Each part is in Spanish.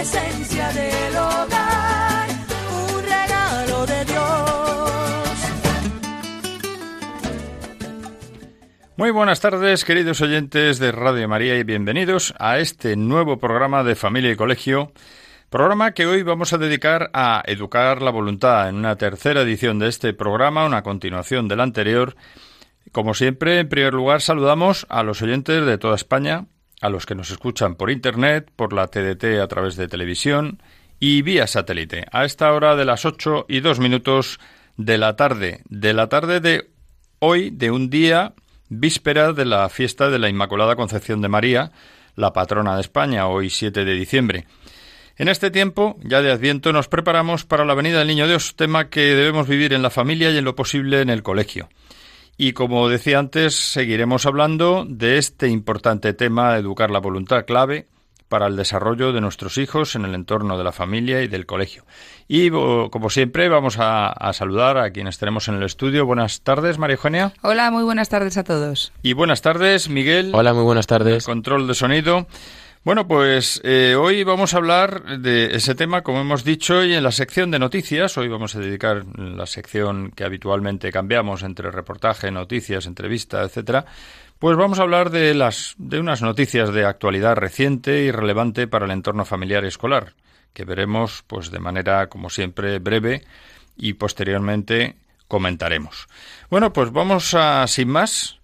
esencia del hogar, un regalo de Dios. Muy buenas tardes, queridos oyentes de Radio María, y bienvenidos a este nuevo programa de Familia y Colegio. Programa que hoy vamos a dedicar a educar la voluntad en una tercera edición de este programa, una continuación del anterior. Como siempre, en primer lugar, saludamos a los oyentes de toda España, a los que nos escuchan por Internet, por la TDT a través de televisión y vía satélite, a esta hora de las 8 y 2 minutos de la tarde, de la tarde de hoy, de un día víspera de la fiesta de la Inmaculada Concepción de María, la patrona de España, hoy 7 de diciembre. En este tiempo, ya de Adviento, nos preparamos para la venida del Niño Dios, tema que debemos vivir en la familia y en lo posible en el colegio. Y como decía antes, seguiremos hablando de este importante tema, educar la voluntad clave para el desarrollo de nuestros hijos en el entorno de la familia y del colegio. Y como siempre, vamos a, a, saludar a quienes tenemos en el estudio. Buenas tardes, María Eugenia. Hola, muy buenas tardes a todos. Y buenas tardes, Miguel. Hola, muy buenas tardes. Control de sonido. Bueno, pues eh, hoy vamos a hablar de ese tema, como hemos dicho, y en la sección de noticias. Hoy vamos a dedicar la sección que habitualmente cambiamos entre reportaje, noticias, entrevista, etcétera. Pues vamos a hablar de las de unas noticias de actualidad reciente y relevante para el entorno familiar y escolar, que veremos, pues, de manera, como siempre, breve y posteriormente comentaremos. Bueno, pues vamos a, sin más,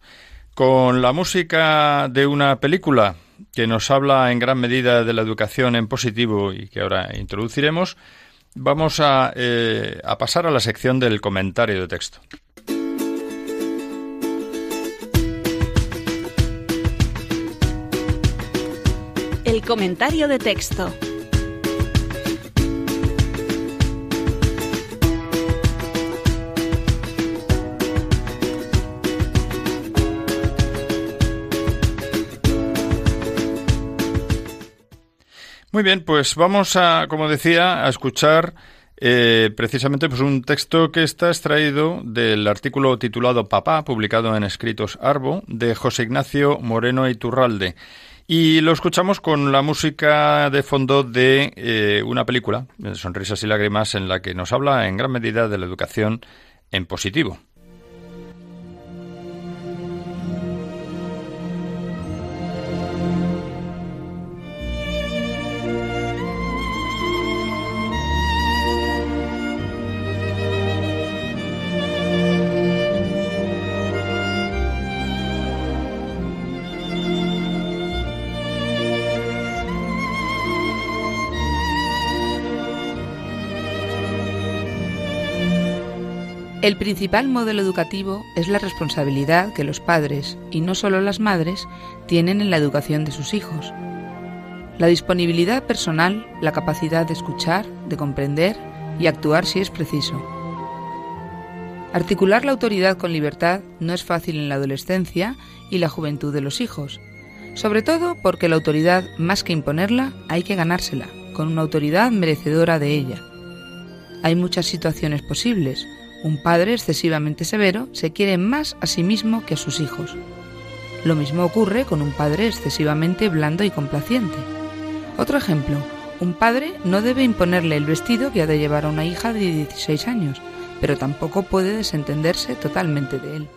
con la música de una película que nos habla en gran medida de la educación en positivo y que ahora introduciremos, vamos a, eh, pasar a la sección del comentario de texto. El comentario de texto. Muy bien, pues vamos a, como decía, a escuchar eh, precisamente pues un texto que está extraído del artículo titulado Papá, publicado en Escritos Arbo, de José Ignacio Moreno Iturralde. Y lo escuchamos con la música de fondo de eh, una película, Sonrisas y Lágrimas, en la que nos habla en gran medida de la educación en positivo. El principal modelo educativo es la responsabilidad que los padres, y no solo las madres, tienen en la educación de sus hijos. La disponibilidad personal, la capacidad de escuchar, de comprender y actuar si es preciso. Articular la autoridad con libertad no es fácil en la adolescencia y la juventud de los hijos, sobre todo porque la autoridad, más que imponerla, hay que ganársela, con una autoridad merecedora de ella. Hay muchas situaciones posibles, un padre excesivamente severo se quiere más a sí mismo que a sus hijos. Lo mismo ocurre con un padre excesivamente blando y complaciente. Otro ejemplo, un padre no debe imponerle el vestido que ha de llevar a una hija de 16 años, pero tampoco puede desentenderse totalmente de él.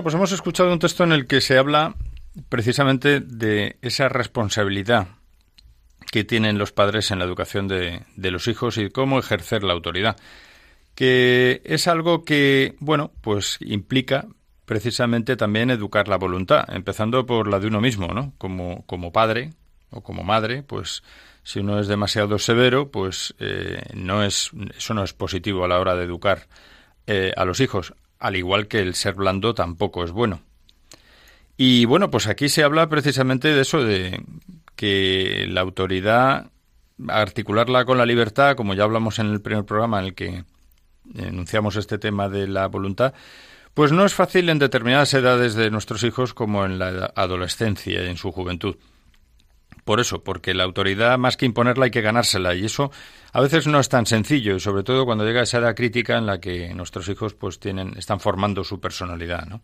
Bueno, pues hemos escuchado un texto en el que se habla precisamente de esa responsabilidad que tienen los padres en la educación de, de los hijos y cómo ejercer la autoridad, que es algo que, bueno, pues implica precisamente también educar la voluntad, empezando por la de uno mismo, ¿no? Como, como padre o como madre, pues si uno es demasiado severo, pues eh, no es, eso no es positivo a la hora de educar eh, a los hijos, al igual que el ser blando tampoco es bueno. Y bueno, pues aquí se habla precisamente de eso, de que la autoridad, articularla con la libertad, como ya hablamos en el primer programa en el que enunciamos este tema de la voluntad, pues no es fácil en determinadas edades de nuestros hijos como en la adolescencia y en su juventud. Por eso, porque la autoridad más que imponerla hay que ganársela y eso a veces no es tan sencillo y sobre todo cuando llega esa edad crítica en la que nuestros hijos pues tienen están formando su personalidad, ¿no?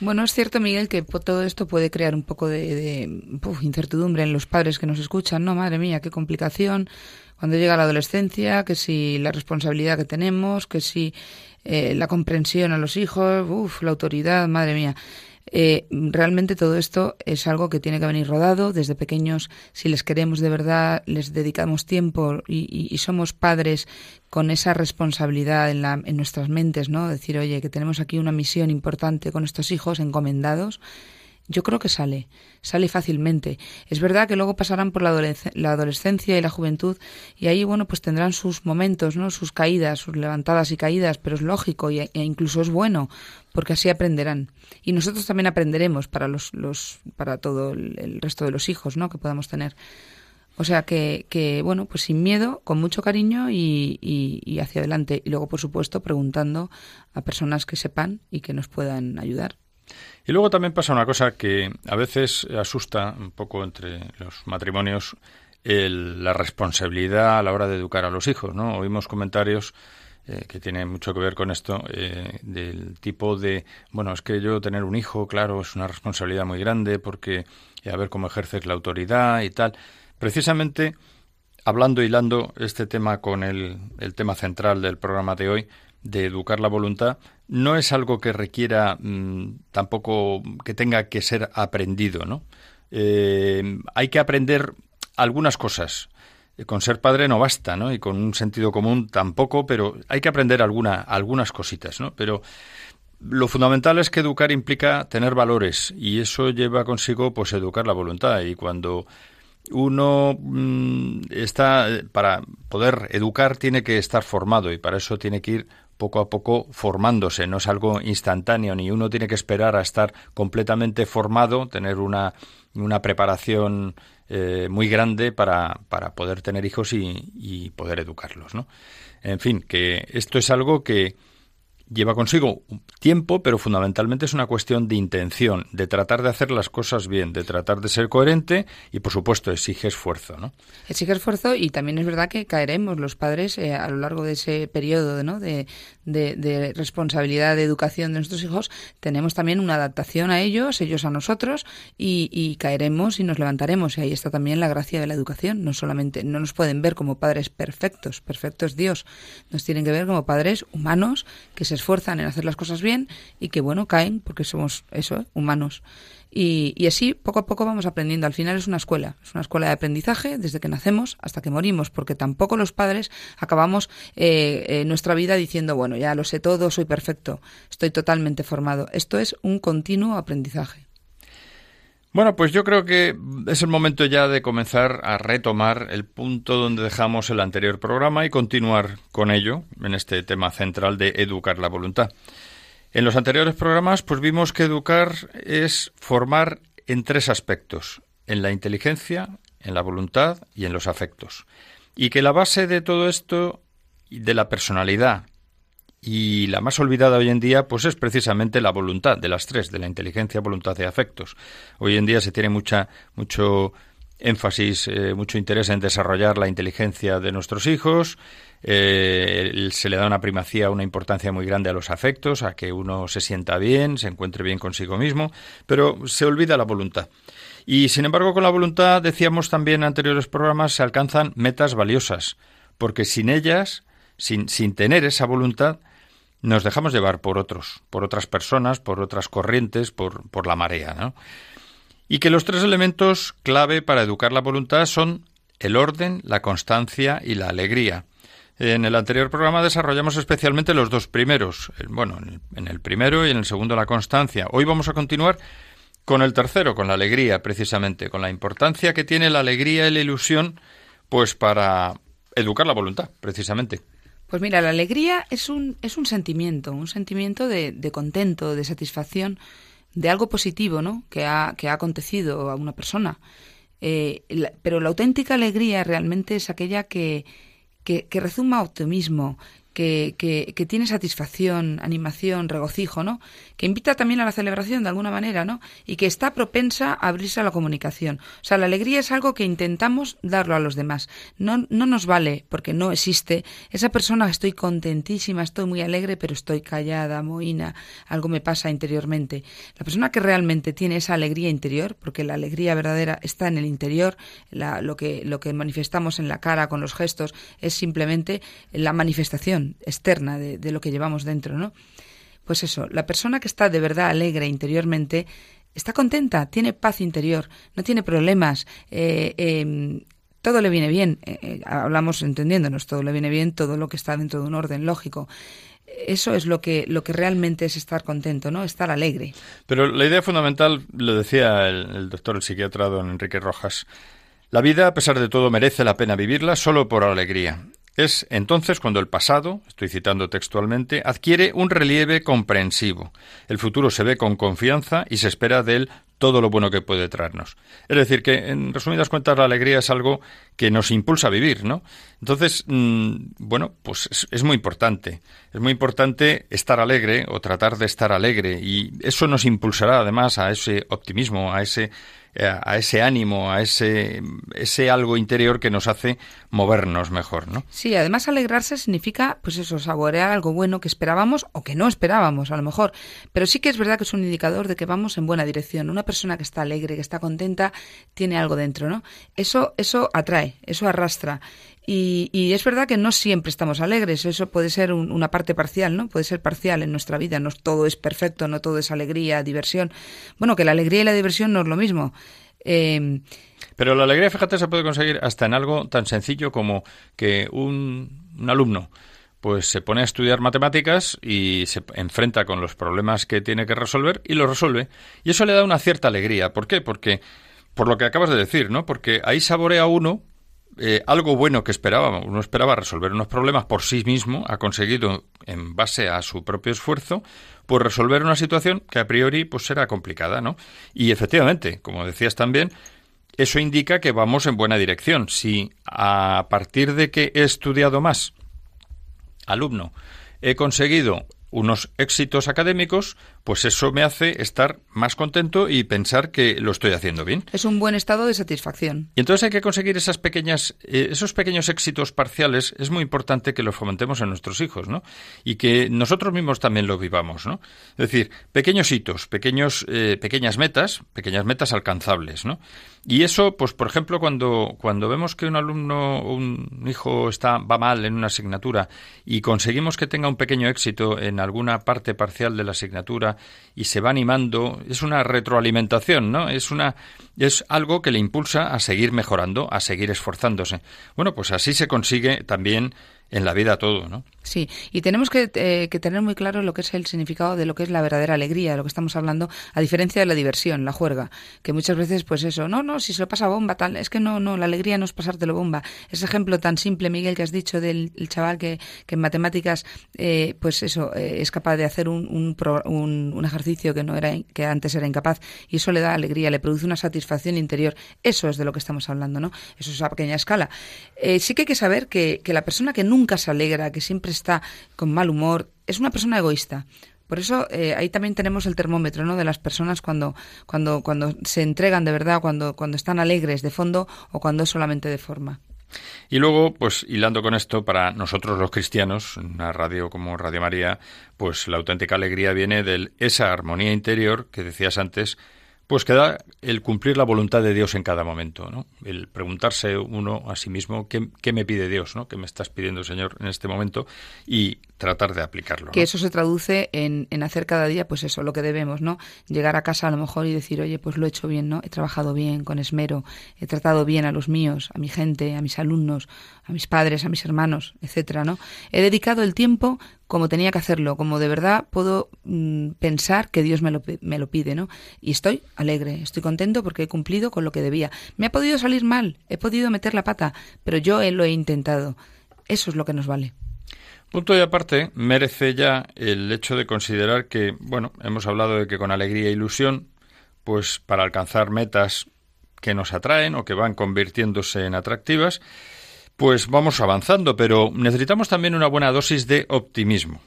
Bueno, es cierto, Miguel, que todo esto puede crear un poco de, incertidumbre en los padres que nos escuchan. No, madre mía, qué complicación cuando llega la adolescencia, que si la responsabilidad que tenemos, que si eh, la comprensión a los hijos, uff, la autoridad, madre mía. Eh, realmente todo esto es algo que tiene que venir rodado desde pequeños. Si les queremos de verdad, les dedicamos tiempo y, somos padres con esa responsabilidad en, la, en nuestras mentes, ¿no? Decir, oye, que tenemos aquí una misión importante con estos hijos encomendados yo creo que sale, sale fácilmente. Es verdad que luego pasarán por la, adolescencia y la juventud y ahí, bueno, pues tendrán sus momentos, ¿no? Sus caídas, sus levantadas y caídas, pero es lógico e incluso es bueno porque así aprenderán. Y nosotros también aprenderemos para los, los para todo el, resto de los hijos, ¿no? Que podamos tener. O sea que, que bueno, pues sin miedo, con mucho cariño y, y hacia adelante. Y luego, por supuesto, preguntando a personas que sepan y que nos puedan ayudar. Y luego también pasa una cosa que a veces asusta un poco entre los matrimonios, la responsabilidad a la hora de educar a los hijos, ¿no? Oímos comentarios eh, que tienen mucho que ver con esto, eh, del tipo de, bueno, es que yo tener un hijo, claro, es una responsabilidad muy grande porque eh, a ver cómo ejerces la autoridad y tal. Precisamente, hablando, hilando este tema con el, el tema central del programa de hoy, de educar la voluntad no es algo que requiera mm, tampoco que tenga que ser aprendido, ¿no? Eh, hay que aprender algunas cosas. Eh, con ser padre no basta, ¿no? Y con un sentido común tampoco, pero hay que aprender alguna, algunas cositas, ¿no? Pero lo fundamental es que educar implica tener valores y eso lleva consigo, pues, educar la voluntad. Y cuando uno mm, está, para poder educar, tiene que estar formado y para eso tiene que ir poco a poco formándose, no es algo instantáneo, ni uno tiene que esperar a estar completamente formado, tener una, una preparación eh, muy grande para, para, poder tener hijos y, y poder educarlos. ¿no? En fin, que esto es algo que, lleva consigo tiempo, pero fundamentalmente es una cuestión de intención, de tratar de hacer las cosas bien, de tratar de ser coherente y, por supuesto, exige esfuerzo, ¿no? Exige esfuerzo y también es verdad que caeremos los padres eh, a lo largo de ese periodo ¿no? de, de, responsabilidad de educación de nuestros hijos. Tenemos también una adaptación a ellos, ellos a nosotros y, y caeremos y nos levantaremos. Y ahí está también la gracia de la educación. No solamente no nos pueden ver como padres perfectos, perfecto es Dios. Nos tienen que ver como padres humanos que se esfuerzan en hacer las cosas bien y que, bueno, caen porque somos eso, humanos. Y, y, así, poco a poco vamos aprendiendo. Al final es una escuela, es una escuela de aprendizaje desde que nacemos hasta que morimos, porque tampoco los padres acabamos eh, eh, nuestra vida diciendo, bueno, ya lo sé todo, soy perfecto, estoy totalmente formado. Esto es un continuo aprendizaje. Bueno, pues yo creo que es el momento ya de comenzar a retomar el punto donde dejamos el anterior programa y continuar con ello en este tema central de educar la voluntad. En los anteriores programas pues vimos que educar es formar en tres aspectos, en la inteligencia, en la voluntad y en los afectos. Y que la base de todo esto, de la personalidad y la más olvidada hoy en día, pues es precisamente la voluntad de las tres, de la inteligencia, voluntad y afectos. Hoy en día se tiene mucha, mucho énfasis, eh, mucho interés en desarrollar la inteligencia de nuestros hijos. Eh, se le da una primacía, una importancia muy grande a los afectos, a que uno se sienta bien, se encuentre bien consigo mismo, pero se olvida la voluntad. Y sin embargo, con la voluntad, decíamos también en anteriores programas, se alcanzan metas valiosas, porque sin ellas, sin, sin tener esa voluntad, nos dejamos llevar por otros, por otras personas, por otras corrientes, por, por la marea, ¿no? Y que los tres elementos clave para educar la voluntad son el orden, la constancia y la alegría. En el anterior programa desarrollamos especialmente los dos primeros, bueno, en el primero y en el segundo la constancia. Hoy vamos a continuar con el tercero, con la alegría, precisamente, con la importancia que tiene la alegría y la ilusión, pues para educar la voluntad, precisamente. Pues mira, la alegría es un, es un sentimiento, un sentimiento de, de contento, de satisfacción, de algo positivo, ¿no? Que ha, que ha acontecido a una persona. Eh, pero la auténtica alegría realmente es aquella que, que, que rezuma optimismo, que, tiene satisfacción, animación, regocijo, ¿no? Que invita también a la celebración de alguna manera, ¿no? Y que está propensa a abrirse a la comunicación. O sea, la alegría es algo que intentamos darlo a los demás. No, no nos vale, porque no existe, esa persona estoy contentísima, estoy muy alegre, pero estoy callada, mohina, algo me pasa interiormente. La persona que realmente tiene esa alegría interior, porque la alegría verdadera está en el interior, lo, que, lo que manifestamos en la cara con los gestos es simplemente la manifestación externa de, lo que llevamos dentro, ¿no? Pues eso, la persona que está de verdad alegre interiormente está contenta, tiene paz interior, no tiene problemas, eh, em, todo le viene bien. Eh, eh, hablamos entendiéndonos, todo le viene bien, todo lo que está dentro de un orden lógico. Eso es lo que, lo que realmente es estar contento, ¿no? Estar alegre. Pero la idea fundamental, lo decía el, el doctor, el psiquiatra don Enrique Rojas, la vida, a pesar de todo, merece la pena vivirla solo por alegría. Es entonces cuando el pasado, estoy citando textualmente, adquiere un relieve comprensivo. El futuro se ve con confianza y se espera de él todo lo bueno que puede traernos. Es decir, que en resumidas cuentas la alegría es algo que nos impulsa a vivir, ¿no? Entonces, mm, bueno, pues es, es, muy importante. Es muy importante estar alegre o tratar de estar alegre y eso nos impulsará además a ese optimismo, a ese a ese ánimo, a ese, ese algo interior que nos hace movernos mejor, ¿no? Sí, además alegrarse significa, pues eso, saborear algo bueno que esperábamos o que no esperábamos, a lo mejor. Pero sí que es verdad que es un indicador de que vamos en buena dirección. Una persona que está alegre, que está contenta, tiene algo dentro, ¿no? Eso, eso atrae, eso arrastra. Y, es verdad que no siempre estamos alegres, eso puede ser una parte parcial, ¿no? Puede ser parcial en nuestra vida, no todo es perfecto, no todo es alegría, diversión. Bueno, que la alegría y la diversión no es lo mismo. Em, Pero la alegría, fíjate, se puede conseguir hasta en algo tan sencillo como que un, un alumno pues se pone a estudiar matemáticas y se enfrenta con los problemas que tiene que resolver y lo resuelve. Y eso le da una cierta alegría. ¿Por qué? Porque, por lo que acabas de decir, ¿no? Porque ahí saborea uno eh, algo bueno que esperábamos. Uno esperaba resolver unos problemas por sí mismo, ha conseguido, en base a su propio esfuerzo, pues resolver una situación que a priori pues será complicada, ¿no? Y efectivamente, como decías también, eso indica que vamos en buena dirección. Si a partir de que he estudiado más, alumno, he conseguido unos éxitos académicos, pues eso me hace estar más contento y pensar que lo estoy haciendo bien. Es un buen estado de satisfacción. Y entonces hay que conseguir esas pequeñas, eh, esos pequeños éxitos parciales. Es muy importante que los fomentemos en nuestros hijos, ¿no? Y que nosotros mismos también lo vivamos, ¿no? Es decir, pequeños hitos, pequeños, eh, pequeñas metas, pequeñas metas alcanzables, ¿no? Y eso, pues, por ejemplo, cuando, cuando vemos que un alumno o un hijo está, va mal en una asignatura y conseguimos que tenga un pequeño éxito en alguna parte parcial de la asignatura y se va animando, es una retroalimentación, ¿no? Es una es algo que le impulsa a seguir mejorando, a seguir esforzándose. Bueno, pues así se consigue también en la vida todo, ¿no? Sí, y tenemos que, eh, que, tener muy claro lo que es el significado de lo que es la verdadera alegría, lo que estamos hablando, a diferencia de la diversión, la juerga, que muchas veces, pues eso, no, no, si se lo pasa bomba, tal, es que no, no, la alegría no es pasártelo bomba. Ese ejemplo tan simple, Miguel, que has dicho del chaval que, que en matemáticas, eh, pues eso, eh, es capaz de hacer un, un, un, un, ejercicio que no era, que antes era incapaz, y eso le da alegría, le produce una satisfacción interior. Eso es de lo que estamos hablando, ¿no? Eso es a pequeña escala. sí que hay que saber que, que la persona que nunca se alegra, que siempre está con mal humor, es una persona egoísta. Por eso eh, ahí también tenemos el termómetro ¿no? de las personas cuando, cuando, cuando se entregan de verdad, cuando, cuando están alegres de fondo o cuando es solamente de forma. Y luego, pues hilando con esto, para nosotros los cristianos, una radio como Radio María, pues la auténtica alegría viene de esa armonía interior que decías antes, pues queda el cumplir la voluntad de Dios en cada momento, ¿no? El preguntarse uno a sí mismo qué, me pide Dios, ¿no? ¿Qué me estás pidiendo, Señor, en este momento? Y tratar de aplicarlo. Que eso se traduce en, en, hacer cada día, pues eso, lo que debemos, ¿no? Llegar a casa a lo mejor y decir, oye, pues lo he hecho bien, ¿no? He trabajado bien, con esmero, he tratado bien a los míos, a mi gente, a mis alumnos, a mis padres, a mis hermanos, etcétera, ¿no? He dedicado el tiempo como tenía que hacerlo, como de verdad puedo mm, pensar que Dios me lo, me lo pide, ¿no? Y estoy alegre, estoy contento porque he cumplido con lo que debía. Me ha podido salir mal, he podido meter la pata, pero yo lo he intentado. Eso es lo que nos vale. Punto y aparte, merece ya el hecho de considerar que, bueno, hemos hablado de que con alegría e ilusión, pues para alcanzar metas que nos atraen o que van convirtiéndose en atractivas, pues vamos avanzando, pero necesitamos también una buena dosis de optimismo.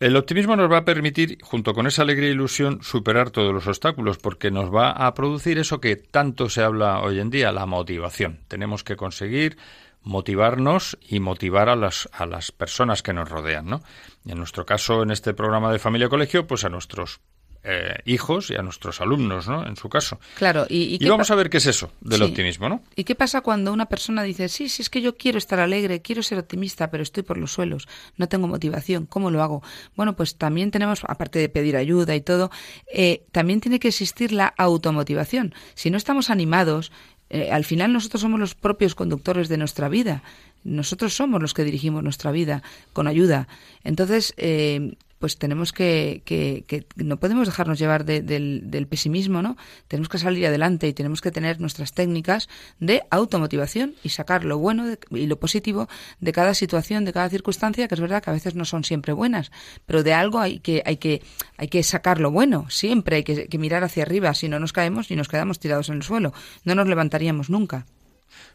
El optimismo nos va a permitir, junto con esa alegría e ilusión, superar todos los obstáculos, porque nos va a producir eso que tanto se habla hoy en día, la motivación. Tenemos que conseguir motivarnos y motivar a las, a las personas que nos rodean, ¿no? en nuestro caso, en este programa de familia colegio, pues a nuestros eh, hijos y a nuestros alumnos, ¿no? En su caso. Claro, y, y, vamos a ver qué es eso del optimismo, ¿no? ¿Y qué pasa cuando una persona dice, sí, sí, es que yo quiero estar alegre, quiero ser optimista, pero estoy por los suelos, no tengo motivación, ¿cómo lo hago? Bueno, pues también tenemos, aparte de pedir ayuda y todo, eh, también tiene que existir la automotivación. Si no estamos animados, eh, al final nosotros somos los propios conductores de nuestra vida. Nosotros somos los que dirigimos nuestra vida con ayuda. Entonces, eh, pues tenemos que, que, no podemos dejarnos llevar del, pesimismo, ¿no? Tenemos que salir adelante y tenemos que tener nuestras técnicas de automotivación y sacar lo bueno y lo positivo de cada situación, de cada circunstancia, que es verdad que a veces no son siempre buenas, pero de algo hay que, hay que, hay que sacar lo bueno, siempre hay que, que mirar hacia arriba, si no nos caemos y nos quedamos tirados en el suelo, no nos levantaríamos nunca.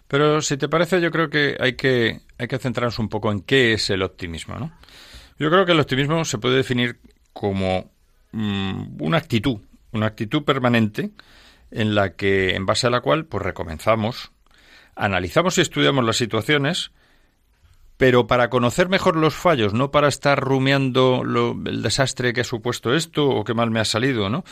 Pero si te parece, yo creo que hay que, hay que centrarnos un poco en qué es el optimismo, ¿no? Yo creo que el optimismo se puede definir como mm, una actitud, una actitud permanente en la que, en base a la cual, pues recomenzamos, analizamos y estudiamos las situaciones, pero para conocer mejor los fallos, no para estar rumiando el desastre que ha supuesto esto o qué mal me ha salido, ¿no?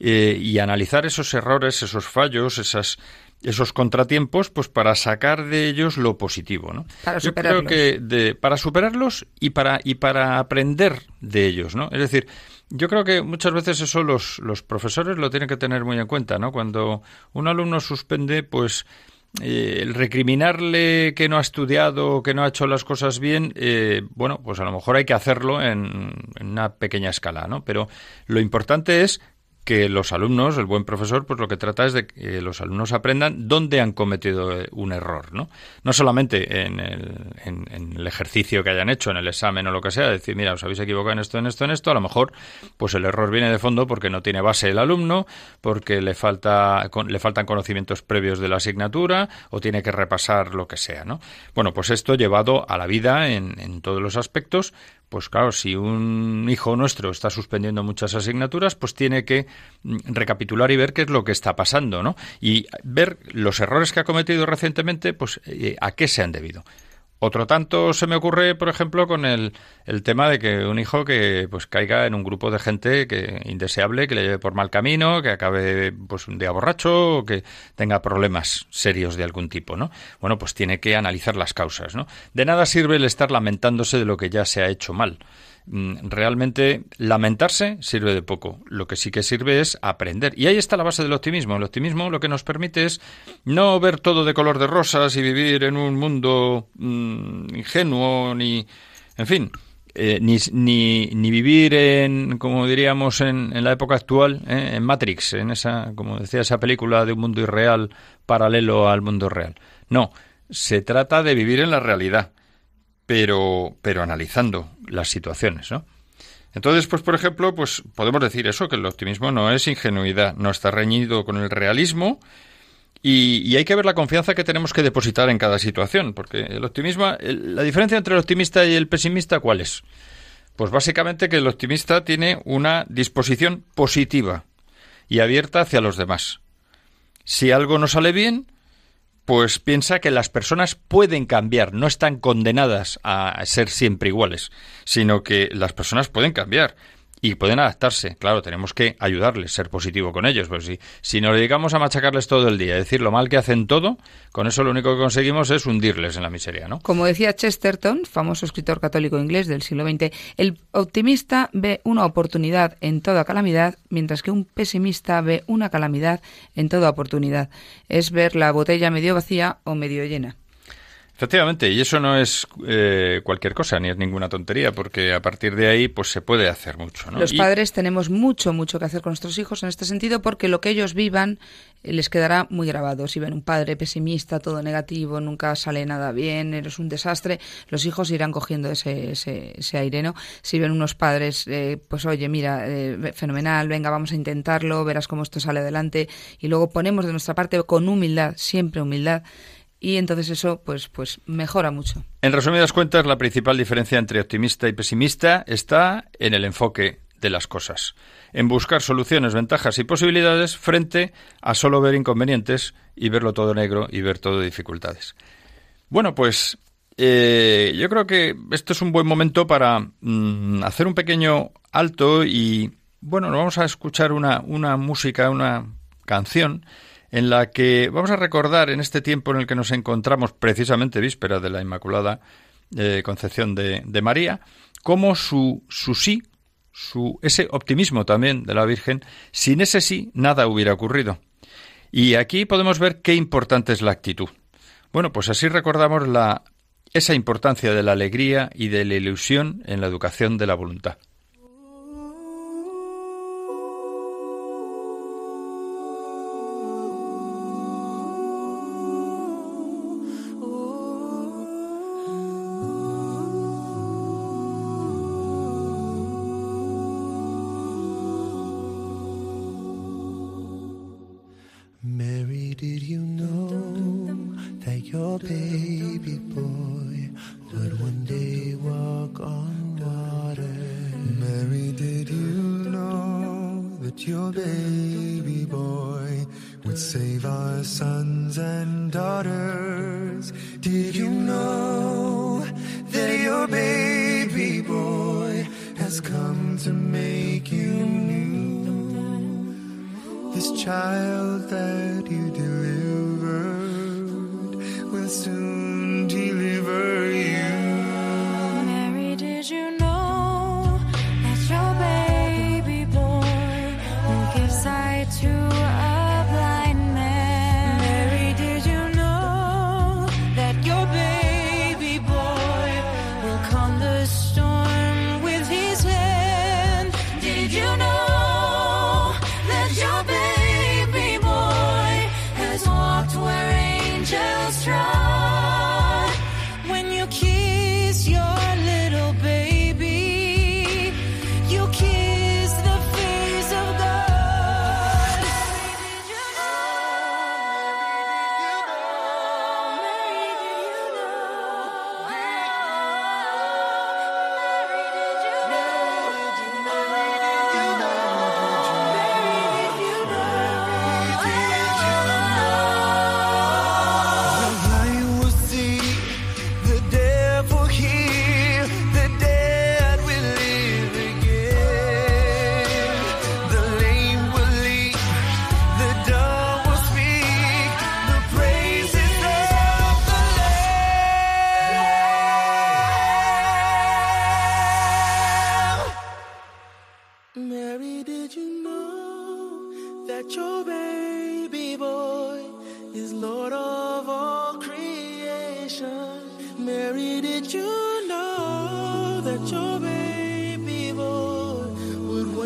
Eh, y analizar esos errores, esos fallos, esas esos contratiempos, pues para sacar de ellos lo positivo, ¿no? Para superarlos. Yo creo que de, para superarlos y para y para aprender de ellos, ¿no? Es decir, yo creo que muchas veces eso los, los profesores lo tienen que tener muy en cuenta, ¿no? Cuando un alumno suspende, pues eh, el recriminarle que no ha estudiado, que no ha hecho las cosas bien, eh, bueno, pues a lo mejor hay que hacerlo en, en, una pequeña escala, ¿no? Pero lo importante es que los alumnos, el buen profesor, pues lo que trata es de que los alumnos aprendan dónde han cometido eh, un error, ¿no? No solamente en el, en, el, ejercicio que hayan hecho, en el examen o lo que sea, decir, mira, os habéis equivocado en esto, en esto, en esto, a lo mejor, pues el error viene de fondo porque no tiene base el alumno, porque le falta, le faltan conocimientos previos de la asignatura, o tiene que repasar lo que sea, ¿no? Bueno, pues esto llevado a la vida en, en todos los aspectos, pues claro, si un hijo nuestro está suspendiendo muchas asignaturas, pues tiene que mm, recapitular y ver qué es lo que está pasando, ¿no? Y ver los errores que ha cometido recientemente, pues eh, a qué se han debido. Otro tanto se me ocurre, por ejemplo, con el, el, tema de que un hijo que pues caiga en un grupo de gente que indeseable, que le lleve por mal camino, que acabe pues un día borracho, o que tenga problemas serios de algún tipo, ¿no? Bueno, pues tiene que analizar las causas, ¿no? De nada sirve el estar lamentándose de lo que ya se ha hecho mal. Mm, realmente lamentarse sirve de poco. Lo que sí que sirve es aprender. Y ahí está la base del optimismo. El optimismo lo que nos permite es no ver todo de color de rosas y vivir en un mundo mm, ingenuo ni, en fin, eh, ni, ni, vivir en, como diríamos en, en la época actual, eh, en Matrix, en esa, como decía esa película de un mundo irreal paralelo al mundo real. No, se trata de vivir en la realidad pero, pero analizando las situaciones, ¿no? Entonces, pues por ejemplo, pues podemos decir eso, que el optimismo no es ingenuidad, no está reñido con el realismo y, hay que ver la confianza que tenemos que depositar en cada situación, porque el optimismo, la diferencia entre el optimista y el pesimista, ¿cuál es? Pues básicamente que el optimista tiene una disposición positiva y abierta hacia los demás. Si algo no sale bien, pues piensa que las personas pueden cambiar, no están condenadas a ser siempre iguales, sino que las personas pueden cambiar. Y pueden adaptarse. Claro, tenemos que ayudarles, ser positivo con ellos. Pues si, si nos dedicamos a machacarles todo el día, decir lo mal que hacen todo, con eso lo único que conseguimos es hundirles en la miseria, ¿no? Como decía Chesterton, famoso escritor católico inglés del siglo XX, el optimista ve una oportunidad en toda calamidad, mientras que un pesimista ve una calamidad en toda oportunidad. Es ver la botella medio vacía o medio llena. Efectivamente, y eso no es eh, cualquier cosa, ni es ninguna tontería, porque a partir de ahí pues se puede hacer mucho. ¿no? Los padres tenemos mucho, mucho que hacer con nuestros hijos en este sentido, porque lo que ellos vivan eh, les quedará muy grabado. Si ven un padre pesimista, todo negativo, nunca sale nada bien, eres un desastre, los hijos irán cogiendo ese, ese, ese aire, ¿no? Si ven unos padres, eh, pues oye, mira, fenomenal, venga, vamos a intentarlo, verás cómo esto sale adelante, y luego ponemos de nuestra parte con humildad, siempre humildad, y entonces eso pues pues mejora mucho. En resumidas cuentas, la principal diferencia entre optimista y pesimista está en el enfoque de las cosas, en buscar soluciones, ventajas y posibilidades frente a solo ver inconvenientes y verlo todo negro y ver todo dificultades. Bueno, pues eh, yo creo que esto es un buen momento para mm, hacer un pequeño alto y bueno, vamos a escuchar una, una música, una canción en la que vamos a recordar en este tiempo en el que nos encontramos, precisamente víspera de la Inmaculada eh, Concepción de, María, cómo su, su sí, su, ese optimismo también de la Virgen, sin ese sí nada hubiera ocurrido. Y aquí podemos ver qué importante es la actitud. Bueno, pues así recordamos la, esa importancia de la alegría y de la ilusión en la educación de la voluntad. to make you new. This child that you delivered will soon.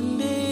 one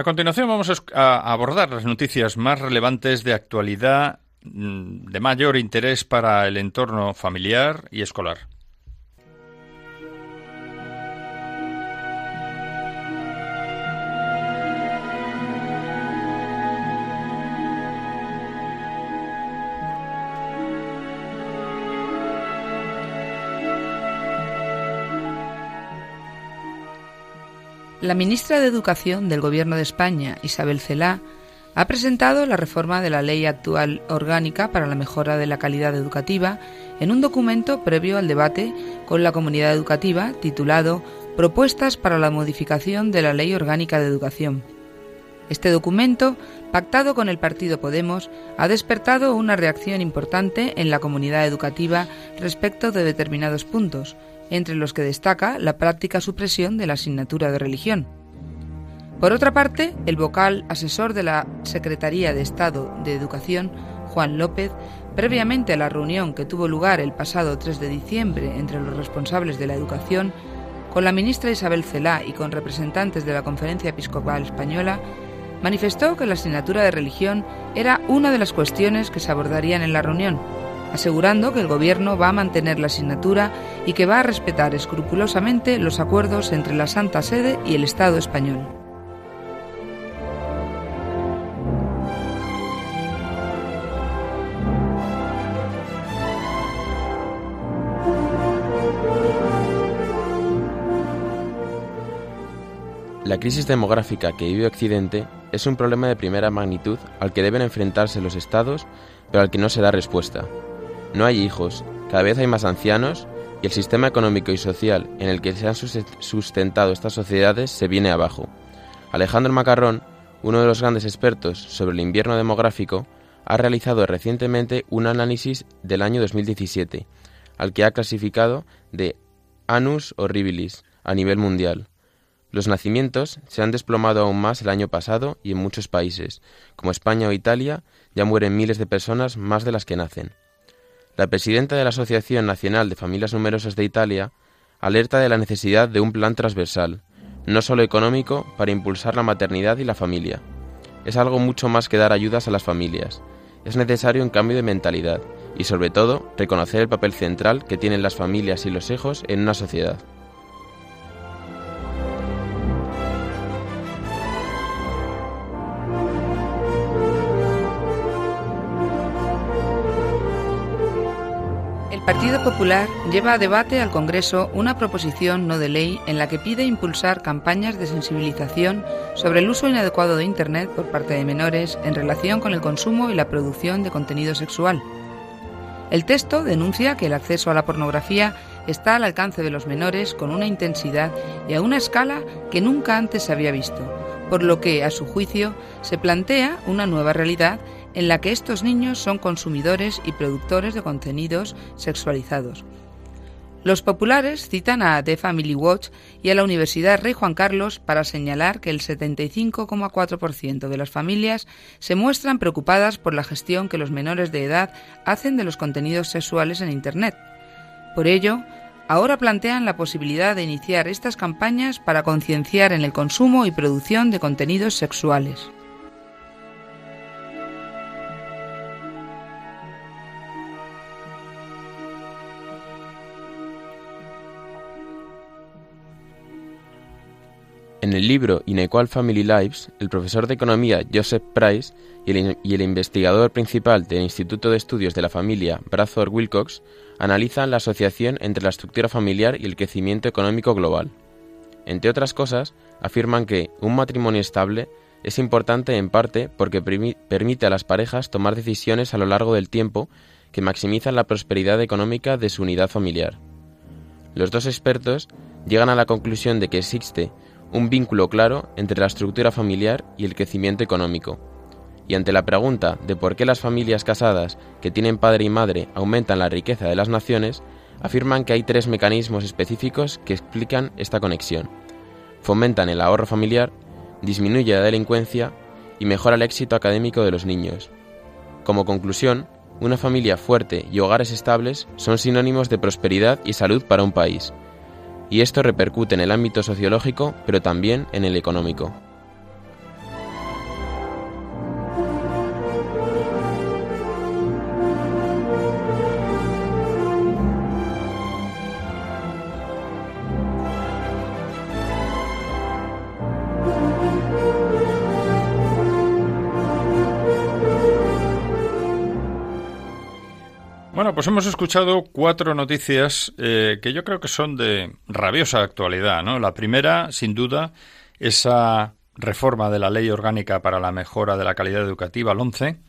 A continuación vamos a abordar las noticias más relevantes de actualidad mm, de mayor interés para el entorno familiar y escolar. La ministra de Educación del Gobierno de España, Isabel Celá, ha presentado la reforma de la Ley Actual Orgánica para la Mejora de la Calidad Educativa en un documento previo al debate con la comunidad educativa titulado Propuestas para la modificación de la Ley Orgánica de Educación. Este documento, pactado con el partido Podemos, ha despertado una reacción importante en la comunidad educativa respecto de determinados puntos, entre los que destaca la práctica supresión de la asignatura de religión. Por otra parte, el vocal asesor de la Secretaría de Estado de Educación, Juan López, previamente a la reunión que tuvo lugar el pasado 3 de diciembre entre los responsables de la educación, con la ministra Isabel Celá y con representantes de la Conferencia Episcopal Española, manifestó que la asignatura de religión era una de las cuestiones que se abordarían en la reunión asegurando que el Gobierno va a mantener la asignatura y que va a respetar escrupulosamente los acuerdos entre la Santa Sede y el Estado español. La crisis demográfica que vive Occidente es un problema de primera magnitud al que deben enfrentarse los estados, pero al que no se da respuesta. No hay hijos, cada vez hay más ancianos y el sistema económico y social en el que se han sustentado estas sociedades se viene abajo. Alejandro Macarrón, uno de los grandes expertos sobre el invierno demográfico, ha realizado recientemente un análisis del año 2017, al que ha clasificado de Anus Horribilis a nivel mundial. Los nacimientos se han desplomado aún más el año pasado y en muchos países, como España o Italia, ya mueren miles de personas más de las que nacen. La presidenta de la Asociación Nacional de Familias Numerosas de Italia alerta de la necesidad de un plan transversal, no solo económico, para impulsar la maternidad y la familia. Es algo mucho más que dar ayudas a las familias. Es necesario un cambio de mentalidad y, sobre todo, reconocer el papel central que tienen las familias y los hijos en una sociedad. El Partido Popular lleva a debate al Congreso una proposición no de ley en la que pide impulsar campañas de sensibilización sobre el uso inadecuado de Internet por parte de menores en relación con el consumo y la producción de contenido sexual. El texto denuncia que el acceso a la pornografía está al alcance de los menores con una intensidad y a una escala que nunca antes se había visto, por lo que, a su juicio, se plantea una nueva realidad en la que estos niños son consumidores y productores de contenidos sexualizados. Los populares citan a The Family Watch y a la Universidad Rey Juan Carlos para señalar que el 75,4% de las familias se muestran preocupadas por la gestión que los menores de edad hacen de los contenidos sexuales en Internet. Por ello, ahora plantean la posibilidad de iniciar estas campañas para concienciar en el consumo y producción de contenidos sexuales. En el libro Inequal Family Lives, el profesor de economía Joseph Price y el, investigador principal del Instituto de Estudios de la Familia, Bradford Wilcox, analizan la asociación entre la estructura familiar y el crecimiento económico global. Entre otras cosas, afirman que un matrimonio estable es importante en parte porque permite a las parejas tomar decisiones a lo largo del tiempo que maximizan la prosperidad económica de su unidad familiar. Los dos expertos llegan a la conclusión de que existe un vínculo claro entre la estructura familiar y el crecimiento económico. Y ante la pregunta de por qué las familias casadas que tienen padre y madre aumentan la riqueza de las naciones, afirman que hay tres mecanismos específicos que explican esta conexión. Fomentan el ahorro familiar, disminuye la delincuencia y mejora el éxito académico de los niños. Como conclusión, una familia fuerte y hogares estables son sinónimos de prosperidad y salud para un país, y esto repercute en el ámbito sociológico, pero también en el económico. Bueno, pues hemos escuchado cuatro noticias eh, que yo creo que son de rabiosa actualidad, ¿no? La primera, sin duda, esa reforma de la Ley Orgánica para la Mejora de la Calidad Educativa, el 11,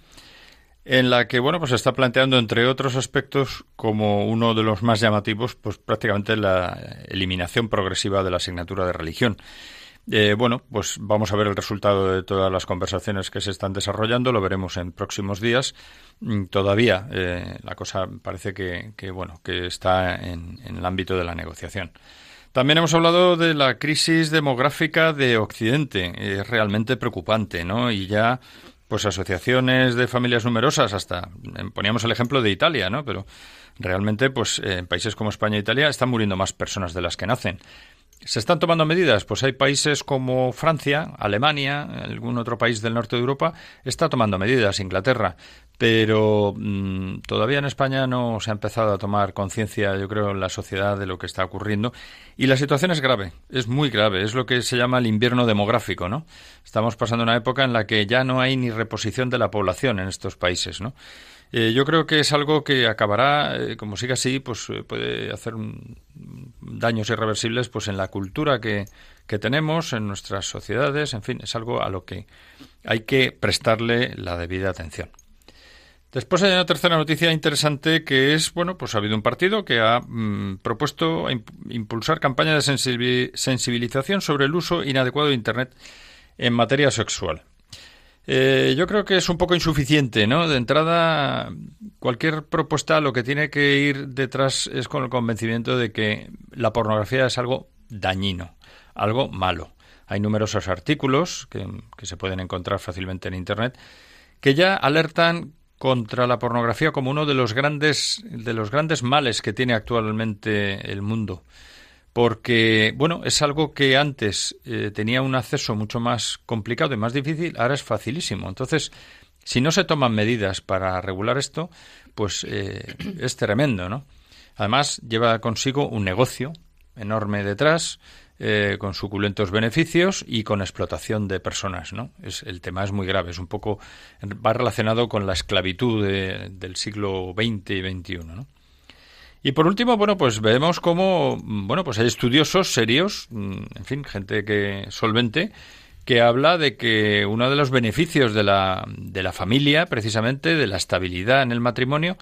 en la que, bueno, pues se está planteando, entre otros aspectos, como uno de los más llamativos, pues prácticamente la eliminación progresiva de la asignatura de religión. Eh, bueno, pues vamos a ver el resultado de todas las conversaciones que se están desarrollando, lo veremos en próximos días. Mm, todavía eh, la cosa parece que, bueno, que está en, el ámbito de la negociación. También hemos hablado de la crisis demográfica de Occidente. Es realmente preocupante, ¿no? Y ya, pues asociaciones de familias numerosas, hasta eh, poníamos el ejemplo de Italia, ¿no? Pero realmente, pues en países como España e Italia están muriendo más personas de las que nacen. ¿Se están tomando medidas? Pues hay países como Francia, Alemania, algún otro país del norte de Europa, está tomando medidas, Inglaterra, pero mm, todavía en España no se ha empezado a tomar conciencia, yo creo, en la sociedad de lo que está ocurriendo. Y la situación es grave, es muy grave, es lo que se llama el invierno demográfico, ¿no? Estamos pasando una época en la que ya no hay ni reposición de la población en estos países, ¿no? Eh, yo creo que es algo que acabará, eh, como siga así, pues eh, puede hacer daños irreversibles pues en la cultura que, que tenemos, en nuestras sociedades, en fin, es algo a lo que hay que prestarle la debida atención. Después hay una tercera noticia interesante que es, bueno, pues ha habido un partido que ha mm, propuesto impulsar campañas de sensibilización sobre el uso inadecuado de Internet en materia sexual. Eh, yo creo que es un poco insuficiente, ¿no? De entrada, cualquier propuesta lo que tiene que ir detrás es con el convencimiento de que la pornografía es algo dañino, algo malo. Hay numerosos artículos que, que se pueden encontrar fácilmente en Internet que ya alertan contra la pornografía como uno de los grandes de los grandes males que tiene actualmente el mundo porque, bueno, es algo que antes eh, tenía un acceso mucho más complicado y más difícil, ahora es facilísimo. Entonces, si no se toman medidas para regular esto, pues eh, es tremendo, ¿no? Además, lleva consigo un negocio enorme detrás, eh, con suculentos beneficios y con explotación de personas, ¿no? Es, el tema es muy grave, es un poco, va relacionado con la esclavitud del siglo XX y XXI, ¿no? Y por último, bueno, pues vemos cómo, bueno, pues hay estudiosos serios, mm, en fin, gente que solvente, que habla de que uno de los beneficios de la, de la familia, precisamente, de la estabilidad en el matrimonio,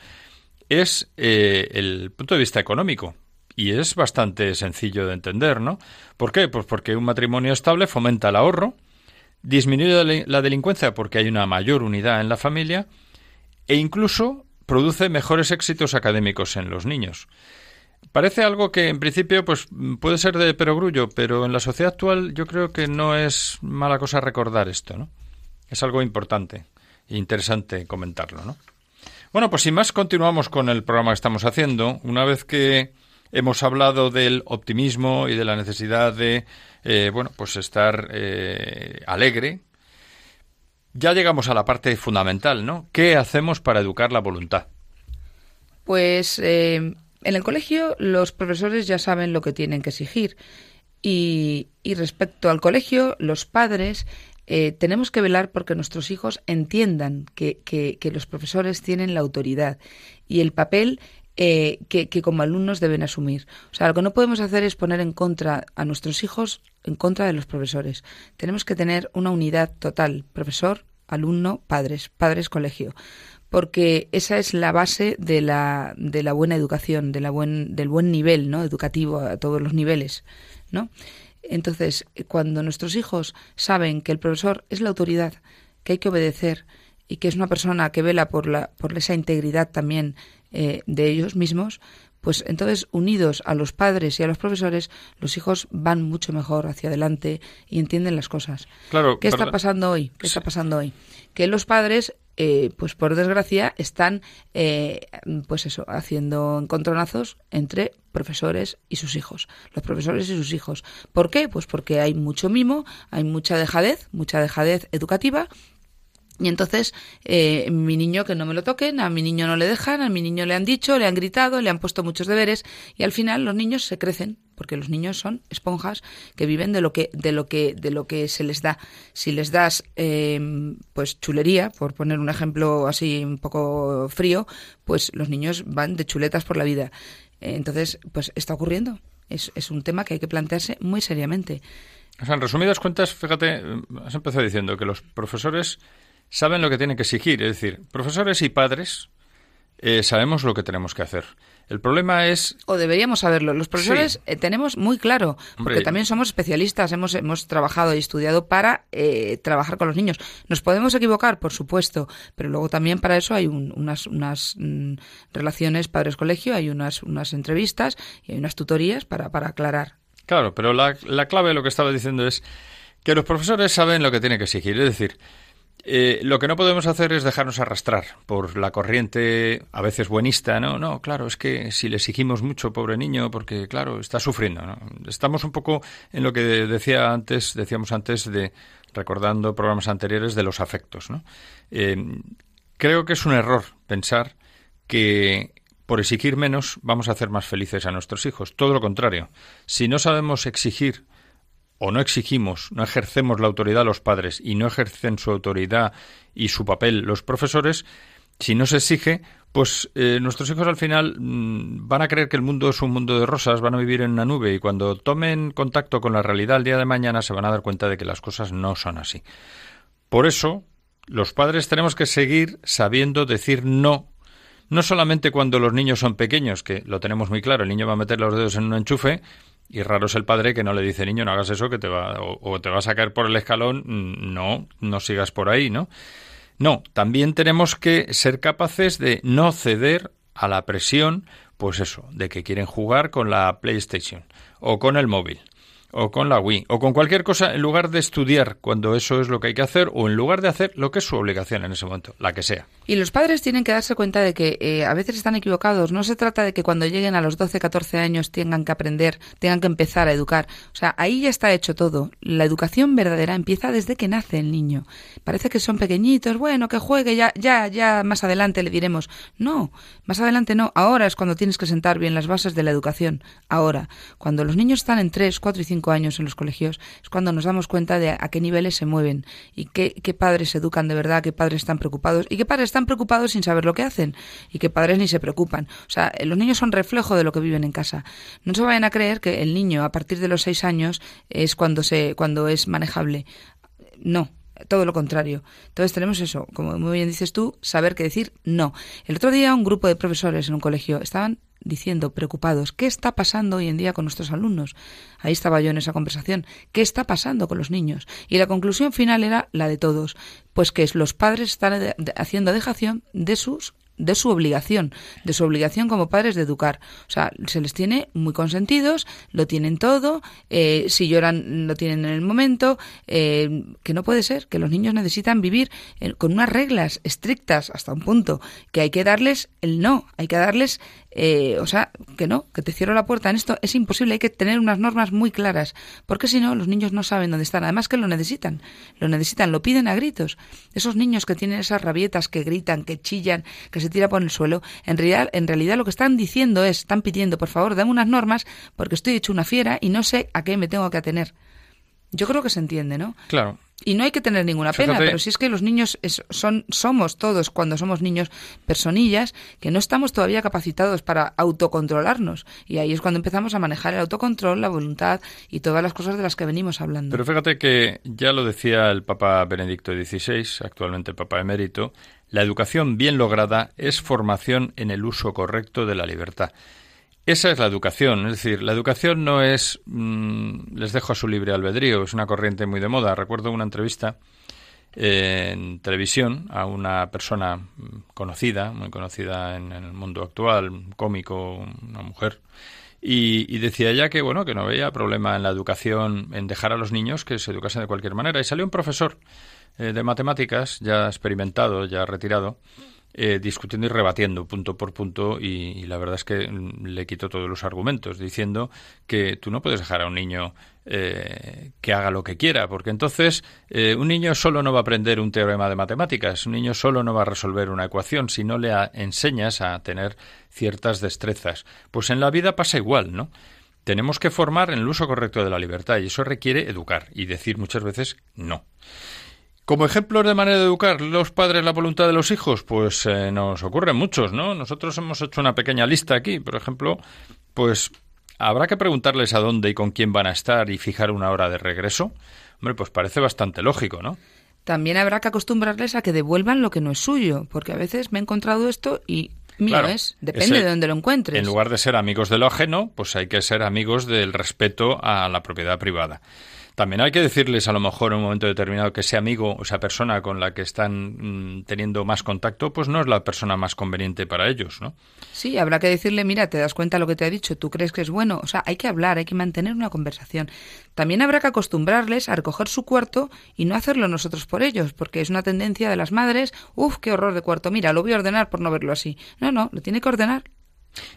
es eh, el punto de vista económico. Y es bastante sencillo de entender, ¿no? ¿Por qué? Pues porque un matrimonio estable fomenta el ahorro, disminuye la delincuencia porque hay una mayor unidad en la familia e incluso produce mejores éxitos académicos en los niños. Parece algo que en principio pues puede ser de perogrullo, pero en la sociedad actual yo creo que no es mala cosa recordar esto, ¿no? Es algo importante e interesante comentarlo, ¿no? Bueno, pues sin más continuamos con el programa que estamos haciendo. Una vez que hemos hablado del optimismo y de la necesidad de, eh, bueno, pues estar eh, alegre, ya llegamos a la parte fundamental, ¿no? ¿Qué hacemos para educar la voluntad? Pues eh, en el colegio los profesores ya saben lo que tienen que exigir y, respecto al colegio, los padres eh, tenemos que velar porque nuestros hijos entiendan que, que, los profesores tienen la autoridad y el papel eh, que, que, como alumnos deben asumir. O sea, lo que no podemos hacer es poner en contra a nuestros hijos en contra de los profesores. Tenemos que tener una unidad total, profesor, alumno, padres, padres, colegio, porque esa es la base de la, de la buena educación, de la buen, del buen nivel ¿no? educativo a todos los niveles. ¿no? Entonces, cuando nuestros hijos saben que el profesor es la autoridad, que hay que obedecer y que es una persona que vela por, la, por esa integridad también eh, de ellos mismos, pues entonces unidos a los padres y a los profesores, los hijos van mucho mejor hacia adelante y entienden las cosas. Claro, ¿Qué está pasando hoy? ¿Qué está pasando hoy? Que los padres, eh, pues por desgracia, están, eh, pues eso, haciendo encontronazos entre profesores y sus hijos, los profesores y sus hijos. ¿Por qué? Pues porque hay mucho mimo, hay mucha dejadez, mucha dejadez educativa y entonces, eh, mi niño que no me lo toquen, a mi niño no le dejan, a mi niño le han dicho, le han gritado, le han puesto muchos deberes y al final los niños se crecen porque los niños son esponjas que viven de lo que de lo que de lo que se les da. Si les das eh, pues chulería, por poner un ejemplo así un poco frío, pues los niños van de chuletas por la vida. Eh, entonces, pues está ocurriendo. Es, es un tema que hay que plantearse muy seriamente. O sea, en resumidas cuentas, fíjate, has empezado diciendo que los profesores saben lo que tienen que exigir. Es decir, profesores y padres eh, sabemos lo que tenemos que hacer. El problema es... O deberíamos saberlo. Los profesores eh, tenemos muy claro, porque también somos especialistas, hemos, hemos trabajado y estudiado para eh, trabajar con los niños. Nos podemos equivocar, por supuesto, pero luego también para eso hay unas, unas mm, relaciones padres-colegio, hay unas, unas entrevistas y hay unas tutorías para, para aclarar. Claro, pero la, la clave de lo que estaba diciendo es que los profesores saben lo que tienen que exigir. Es decir, eh, lo que no podemos hacer es dejarnos arrastrar por la corriente a veces buenista, ¿no? No, claro, es que si le exigimos mucho, pobre niño, porque claro, está sufriendo. Estamos un poco en lo que decía antes, decíamos antes de recordando programas anteriores de los afectos, ¿no? Eh, creo que es un error pensar que por exigir menos vamos a hacer más felices a nuestros hijos. Todo lo contrario. Si no sabemos exigir o no exigimos, no ejercemos la autoridad los padres y no ejercen su autoridad y su papel los profesores, si no se exige, pues eh, nuestros hijos al final mm, van a creer que el mundo es un mundo de rosas, van a vivir en una nube y cuando tomen contacto con la realidad el día de mañana se van a dar cuenta de que las cosas no son así. Por eso, los padres tenemos que seguir sabiendo decir no, no solamente cuando los niños son pequeños, que lo tenemos muy claro, el niño va a meter los dedos en un enchufe y raro es el padre que no le dice, niño, no hagas eso, que te va, o, te vas a caer por el escalón, mm, no, no sigas por ahí, ¿no? No, también tenemos que ser capaces de no ceder a la presión, pues eso, de que quieren jugar con la PlayStation o con el móvil o con la Wii, o con cualquier cosa, en lugar de estudiar cuando eso es lo que hay que hacer, o en lugar de hacer lo que es su obligación en ese momento, la que sea. Y los padres tienen que darse cuenta de que eh, a veces están equivocados. No se trata de que cuando lleguen a los 12, 14 años tengan que aprender, tengan que empezar a educar. O sea, ahí ya está hecho todo. La educación verdadera empieza desde que nace el niño. Parece que son pequeñitos, bueno, que juegue, ya, ya, ya más adelante le diremos. No, más adelante no. Ahora es cuando tienes que sentar bien las bases de la educación. Ahora, cuando los niños están en 3, 4 y 5 años en los colegios, es cuando nos damos cuenta de a qué niveles se mueven y qué, qué padres educan de verdad, qué padres están preocupados y qué padres están preocupados sin saber lo que hacen y qué padres ni se preocupan. O sea, los niños son reflejo de lo que viven en casa. No se vayan a creer que el niño a partir de los seis años es cuando, se, cuando es manejable. No, todo lo contrario. Entonces tenemos eso, como muy bien dices tú, saber qué decir no. El otro día un grupo de profesores en un colegio estaban diciendo, preocupados, ¿qué está pasando hoy en día con nuestros alumnos? Ahí estaba yo en esa conversación. ¿Qué está pasando con los niños? Y la conclusión final era la de todos, pues que los padres están haciendo dejación de sus de su obligación, de su obligación como padres de educar. O sea, se les tiene muy consentidos, lo tienen todo, eh, si lloran lo tienen en el momento, eh, que no puede ser, que los niños necesitan vivir con unas reglas estrictas hasta un punto, que hay que darles el no, hay que darles eh, o sea, que no, que te cierro la puerta en esto, es imposible, hay que tener unas normas muy claras, porque si no, los niños no saben dónde están, además que lo necesitan, lo necesitan, lo piden a gritos. Esos niños que tienen esas rabietas, que gritan, que chillan, que se tira por el suelo, en realidad, en realidad lo que están diciendo es, están pidiendo, por favor, dame unas normas, porque estoy hecho una fiera y no sé a qué me tengo que atener. Yo creo que se entiende, ¿no? Claro. Y no hay que tener ninguna pena, pero si es que los niños son, somos todos, cuando somos niños, personillas que no estamos todavía capacitados para autocontrolarnos. Y ahí es cuando empezamos a manejar el autocontrol, la voluntad y todas las cosas de las que venimos hablando. Pero fíjate que ya lo decía el Papa Benedicto XVI, actualmente el Papa emérito, la educación bien lograda es formación en el uso correcto de la libertad. Esa es la educación, es decir, la educación no es mm, les dejo a su libre albedrío, es una corriente muy de moda. Recuerdo una entrevista en televisión a una persona mm, conocida, muy conocida en, el mundo actual, cómico, una mujer, y, decía ya que bueno que no veía problema en la educación, en dejar a los niños que se educasen de cualquier manera. Y salió un profesor eh, de matemáticas, ya experimentado, ya retirado, eh, discutiendo y rebatiendo punto por punto y, la verdad es que mm, le quitó todos los argumentos diciendo que tú no puedes dejar a un niño eh, que haga lo que quiera porque entonces eh, un niño solo no va a aprender un teorema de matemáticas un niño solo no va a resolver una ecuación si no le enseñas a tener ciertas destrezas. Pues en la vida pasa igual no tenemos que formar en el uso correcto de la libertad y eso requiere educar y decir muchas veces no como ejemplos de manera de educar los padres la voluntad de los hijos, pues eh, nos ocurren muchos, ¿no? Nosotros hemos hecho una pequeña lista aquí, por ejemplo, pues habrá que preguntarles a dónde y con quién van a estar y fijar una hora de regreso. Hombre, pues parece bastante lógico, ¿no? También habrá que acostumbrarles a que devuelvan lo que no es suyo, porque a veces me he encontrado esto y mío es, depende de dónde lo encuentres. En lugar de ser amigos de lo ajeno, pues hay que ser amigos del respeto a la propiedad privada. También hay que decirles a lo mejor en un momento determinado que ese amigo o esa persona con la que están mm, teniendo más contacto, pues no es la persona más conveniente para ellos, ¿no? Sí, habrá que decirle, mira, te das cuenta de lo que te ha dicho, tú crees que es bueno, o sea, hay que hablar, hay que mantener una conversación. También habrá que acostumbrarles a recoger su cuarto y no hacerlo nosotros por ellos, porque es una tendencia de las madres, uff, qué horror de cuarto, mira, lo voy a ordenar por no verlo así. No, no, lo tiene que ordenar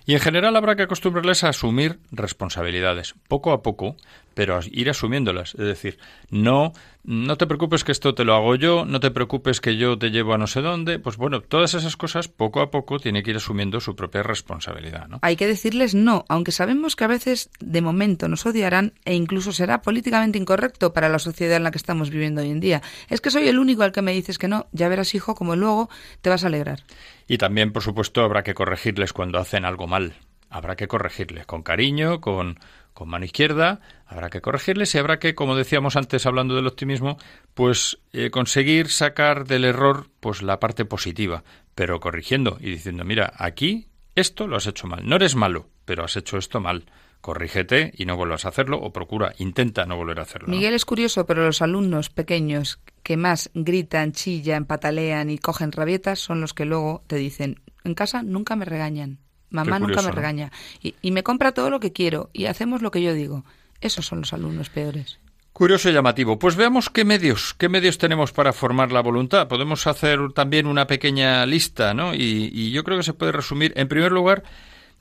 y en general habrá que acostumbrarles a asumir responsabilidades, poco a poco, pero ir asumiéndolas. Es decir, no, no te preocupes que esto te lo hago yo, no te preocupes que yo te llevo a no sé dónde. Pues bueno, todas esas cosas poco a poco tiene que ir asumiendo su propia responsabilidad. ¿no? Hay que decirles no, aunque sabemos que a veces de momento nos odiarán e incluso será políticamente incorrecto para la sociedad en la que estamos viviendo hoy en día. Es que soy el único al que me dices que no, ya verás hijo como luego te vas a alegrar. Y también, por supuesto, habrá que corregirles cuando hacen algo mal. Habrá que corregirles con cariño, con, con mano izquierda, habrá que corregirles y habrá que, como decíamos antes hablando del optimismo, pues eh, conseguir sacar del error pues la parte positiva, pero corrigiendo y diciendo, mira, aquí esto lo has hecho mal. No eres malo, pero has hecho esto mal. Corrígete y no vuelvas a hacerlo o procura, intenta no volver a hacerlo. Miguel es curioso, pero los alumnos pequeños que más gritan, chillan, patalean y cogen rabietas son los que luego te dicen, en casa nunca me regañan, mamá nunca me regaña y, y me compra todo lo que quiero y hacemos lo que yo digo. Esos son los alumnos peores. Curioso y llamativo. Pues veamos qué medios, qué medios tenemos para formar la voluntad. Podemos hacer también una pequeña lista, ¿no? Y, y, yo creo que se puede resumir. En primer lugar,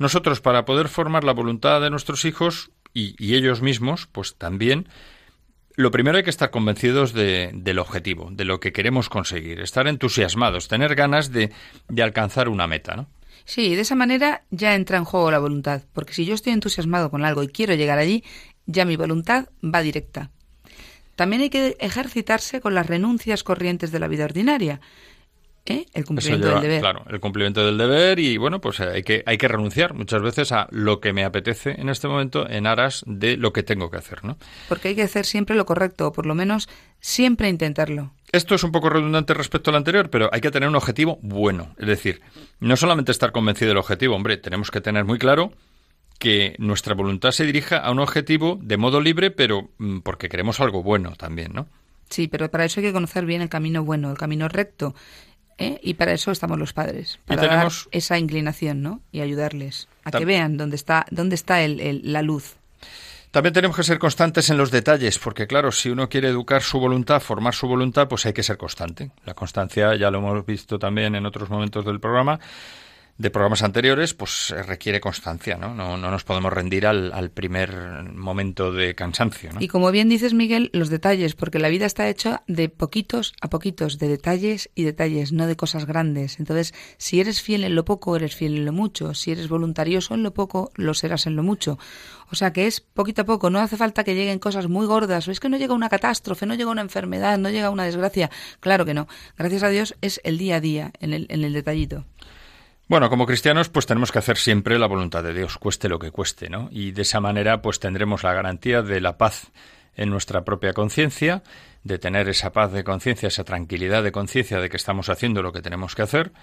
nosotros para poder formar la voluntad de nuestros hijos y, ellos mismos, pues también lo primero hay que estar convencidos de, del objetivo, de lo que queremos conseguir, estar entusiasmados, tener ganas de, de alcanzar una meta, ¿no? Sí, de esa manera ya entra en juego la voluntad, porque si yo estoy entusiasmado con algo y quiero llegar allí, ya mi voluntad va directa. También hay que ejercitarse con las renuncias corrientes de la vida ordinaria. ¿Eh? El cumplimiento del deber. Claro, el cumplimiento del deber y bueno, pues hay que, hay que renunciar muchas veces a lo que me apetece en este momento en aras de lo que tengo que hacer, ¿no? Porque hay que hacer siempre lo correcto, o por lo menos siempre intentarlo. Esto es un poco redundante respecto al anterior, pero hay que tener un objetivo bueno. Es decir, no solamente estar convencido del objetivo, hombre, tenemos que tener muy claro que nuestra voluntad se dirija a un objetivo de modo libre, pero mm, porque queremos algo bueno también, ¿no? Sí, pero para eso hay que conocer bien el camino bueno, el camino recto. ¿Eh? Y para eso estamos los padres, para dar esa inclinación, ¿no? Y ayudarles a que vean dónde está, dónde está el, la luz. También tenemos que ser constantes en los detalles, porque claro, si uno quiere educar su voluntad, formar su voluntad, pues hay que ser constante. La constancia, ya lo hemos visto también en otros momentos del programa, de programas anteriores, pues eh, requiere constancia, ¿no? No, no nos podemos rendir al, al, primer momento de cansancio, ¿no? Y como bien dices, Miguel, los detalles, porque la vida está hecha de poquitos a poquitos, de detalles y detalles, no de cosas grandes. Entonces, si eres fiel en lo poco, eres fiel en lo mucho. Si eres voluntarioso en lo poco, lo serás en lo mucho. O sea que es poquito a poco, no hace falta que lleguen cosas muy gordas, o es que no llega una catástrofe, no llega una enfermedad, no llega una desgracia. Claro que no. Gracias a Dios es el día a día, en el, en el detallito. Bueno, como cristianos, pues tenemos que hacer siempre la voluntad de Dios, cueste lo que cueste, ¿no? Y de esa manera, pues tendremos la garantía de la paz en nuestra propia conciencia, de tener esa paz de conciencia, esa tranquilidad de conciencia de que estamos haciendo lo que tenemos que hacer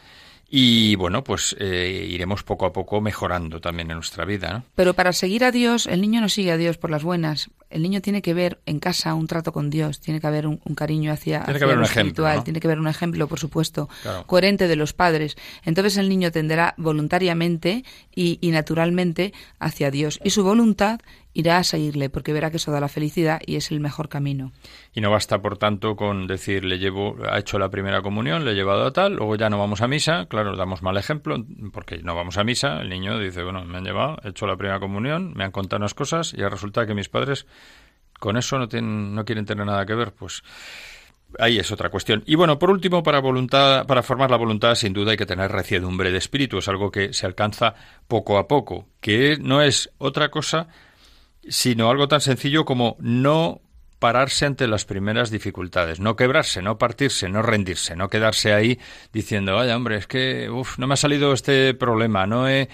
y bueno, pues eh, iremos poco a poco mejorando también en nuestra vida. ¿no? Pero para seguir a Dios, el niño no sigue a Dios por las buenas. El niño tiene que ver en casa un trato con Dios, tiene que haber un, un cariño hacia, tiene hacia que haber lo un espiritual, ejemplo, ¿no? tiene que haber un ejemplo, por supuesto, Claro. coherente de los padres. Entonces el niño tenderá voluntariamente y, y naturalmente hacia Dios. Y su voluntad irá a seguirle, porque verá que eso da la felicidad y es el mejor camino. Y no basta, por tanto, con decir, le llevo, ha hecho la primera comunión, le he llevado a tal, luego ya no vamos a misa, claro, damos mal ejemplo, porque no vamos a misa, el niño dice, bueno, me han llevado, he hecho la primera comunión, me han contado unas cosas y resulta que mis padres con eso no, tienen, no quieren tener nada que ver, pues ahí es otra cuestión. Y bueno, por último, para voluntad, para formar la voluntad, sin duda hay que tener reciedumbre de espíritu, es algo que se alcanza poco a poco, que no es otra cosa sino algo tan sencillo como no pararse ante las primeras dificultades, no quebrarse, no partirse, no rendirse, no quedarse ahí diciendo, vaya hombre, es que uf, no me ha salido este problema, no he,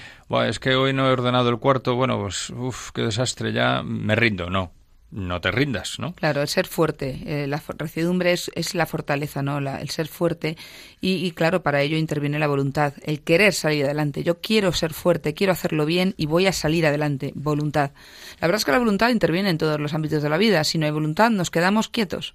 es que hoy no he ordenado el cuarto, bueno, pues uf, qué desastre, ya me rindo, no, no te rindas, ¿no? Claro, el ser fuerte, eh, la reciedumbre es, es la fortaleza, ¿no? La- el ser fuerte y, claro, para ello interviene la voluntad, el querer salir adelante. Yo quiero ser fuerte, quiero hacerlo bien y voy a salir adelante, voluntad. La verdad es que la voluntad interviene en todos los ámbitos de la vida. Si no hay voluntad, nos quedamos quietos.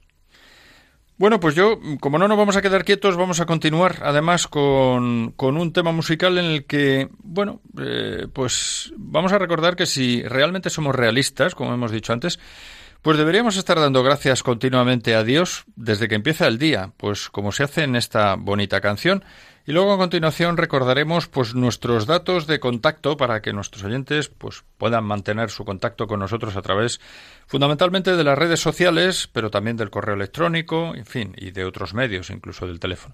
Bueno, pues yo, como no nos vamos a quedar quietos, vamos a continuar además con, con un tema musical en el que, bueno, eh, pues vamos a recordar que si realmente somos realistas, como hemos dicho antes, pues deberíamos estar dando gracias continuamente a Dios desde que empieza el día, pues como se hace en esta bonita canción. Y luego a continuación recordaremos pues nuestros datos de contacto para que nuestros oyentes pues puedan mantener su contacto con nosotros a través fundamentalmente de las redes sociales, pero también del correo electrónico, en fin, y de otros medios, incluso del teléfono.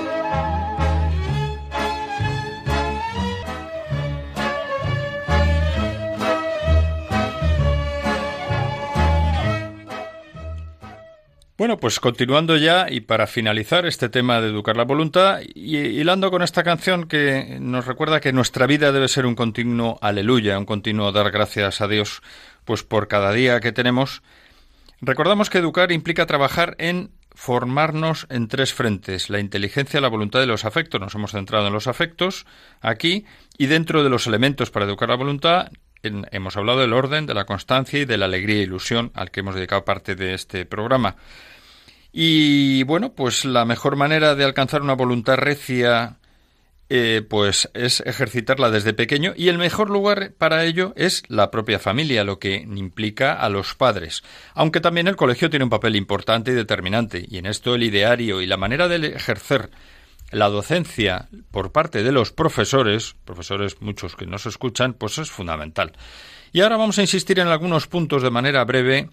Bueno, pues continuando ya y para finalizar este tema de educar la voluntad y hilando con esta canción que nos recuerda que nuestra vida debe ser un continuo aleluya, un continuo dar gracias a Dios pues por cada día que tenemos. Recordamos que educar implica trabajar en formarnos en tres frentes, la inteligencia, la voluntad y los afectos. Nos hemos centrado en los afectos aquí y dentro de los elementos para educar la voluntad hemos hablado del orden, de la constancia y de la alegría e ilusión al que hemos dedicado parte de este programa. Y bueno, pues la mejor manera de alcanzar una voluntad recia eh, pues es ejercitarla desde pequeño y el mejor lugar para ello es la propia familia, lo que implica a los padres. Aunque también el colegio tiene un papel importante y determinante, y en esto el ideario y la manera de ejercer la docencia por parte de los profesores, profesores muchos que nos escuchan, pues es fundamental. Y ahora vamos a insistir en algunos puntos de manera breve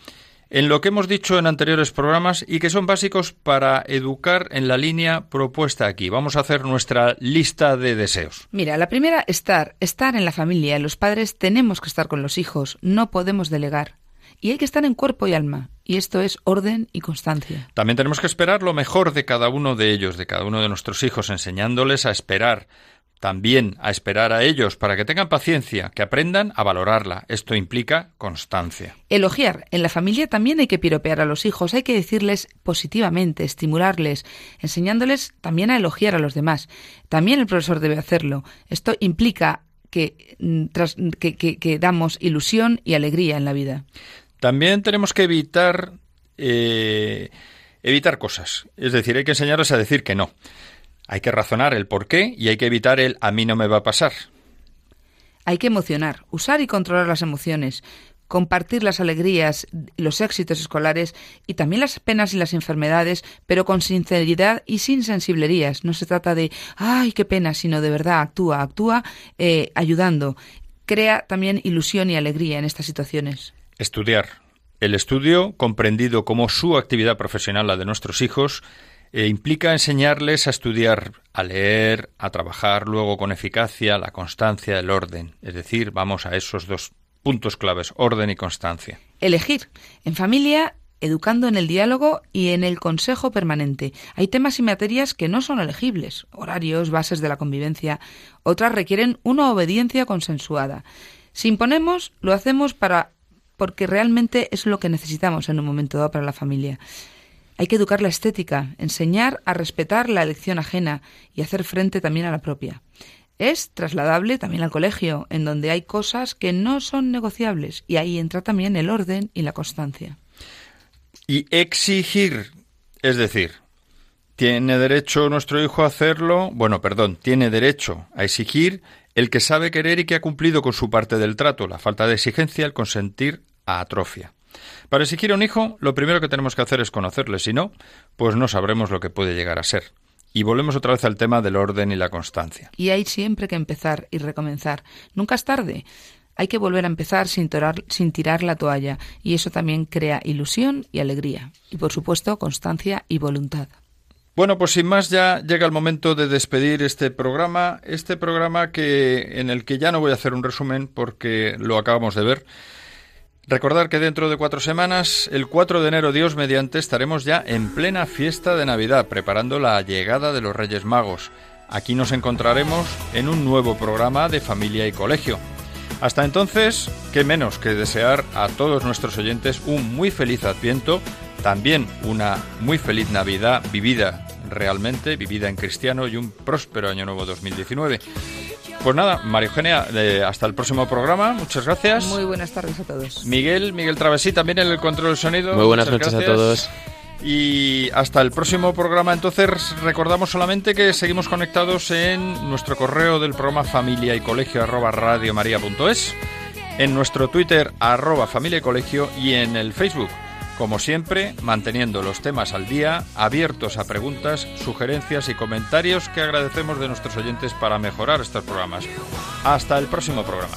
en lo que hemos dicho en anteriores programas y que son básicos para educar en la línea propuesta aquí. Vamos a hacer nuestra lista de deseos. Mira, la primera, estar, estar en la familia. Los padres tenemos que estar con los hijos, no podemos delegar. Y hay que estar en cuerpo y alma. Y esto es orden y constancia. También tenemos que esperar lo mejor de cada uno de ellos, de cada uno de nuestros hijos, enseñándoles a esperar, también a esperar a ellos para que tengan paciencia, que aprendan a valorarla. Esto implica constancia. Elogiar. En la familia también hay que piropear a los hijos, hay que decirles positivamente, estimularles, enseñándoles también a elogiar a los demás. También el profesor debe hacerlo. Esto implica que, mm, que- que damos ilusión y alegría en la vida. También tenemos que evitar eh, evitar cosas. Es decir, hay que enseñarles a decir que no. Hay que razonar el por qué y hay que evitar el a mí no me va a pasar. Hay que emocionar, usar y controlar las emociones, compartir las alegrías, los éxitos escolares y también las penas y las enfermedades, pero con sinceridad y sin sensiblerías. No se trata de, ay, qué pena, sino de verdad, actúa, actúa eh, ayudando. Crea también ilusión y alegría en estas situaciones. Estudiar. El estudio, comprendido como su actividad profesional, la de nuestros hijos, eh, implica enseñarles a estudiar, a leer, a trabajar luego con eficacia, la constancia, el orden. Es decir, vamos a esos dos puntos claves, orden y constancia. Elegir. En familia, educando en el diálogo y en el consejo permanente. Hay temas y materias que no son elegibles, horarios, bases de la convivencia. Otras requieren una obediencia consensuada. Si imponemos, lo hacemos para porque realmente es lo que necesitamos en un momento dado para la familia. Hay que educar la estética, enseñar a respetar la elección ajena y hacer frente también a la propia. Es trasladable también al colegio, en donde hay cosas que no son negociables, y ahí entra también el orden y la constancia. Y exigir, es decir, ¿tiene derecho nuestro hijo a hacerlo? Bueno, perdón, tiene derecho a exigir el que sabe querer y que ha cumplido con su parte del trato. La falta de exigencia, el consentir, atrofia. Para exigir a un hijo, lo primero que tenemos que hacer es conocerle, si no, pues no sabremos lo que puede llegar a ser. Y volvemos otra vez al tema del orden y la constancia. Y hay siempre que empezar y recomenzar. Nunca es tarde. Hay que volver a empezar sin, torar- sin tirar la toalla. Y eso también crea ilusión y alegría. Y por supuesto, constancia y voluntad. Bueno, pues sin más ya llega el momento de despedir este programa, este programa que en el que ya no voy a hacer un resumen porque lo acabamos de ver. Recordar que dentro de cuatro semanas, el 4 de enero, Dios mediante, estaremos ya en plena fiesta de Navidad, preparando la llegada de los Reyes Magos. Aquí nos encontraremos en un nuevo programa de familia y colegio. Hasta entonces, qué menos que desear a todos nuestros oyentes un muy feliz Adviento, también una muy feliz Navidad vivida realmente, vivida en cristiano y un próspero año nuevo 2019. Pues nada, María Eugenia, eh, hasta el próximo programa, muchas gracias. Muy buenas tardes a todos. Miguel, Miguel Travesí también en el control del sonido. Muy buenas Muchas noches a todos. Y hasta el próximo programa. Entonces, recordamos solamente que seguimos conectados en nuestro correo del programa familia y colegio arroba radiomaria.es en nuestro Twitter arroba familia y colegio y en el Facebook. Como siempre, manteniendo los temas al día, abiertos a preguntas, sugerencias y comentarios que agradecemos de nuestros oyentes para mejorar estos programas. Hasta el próximo programa.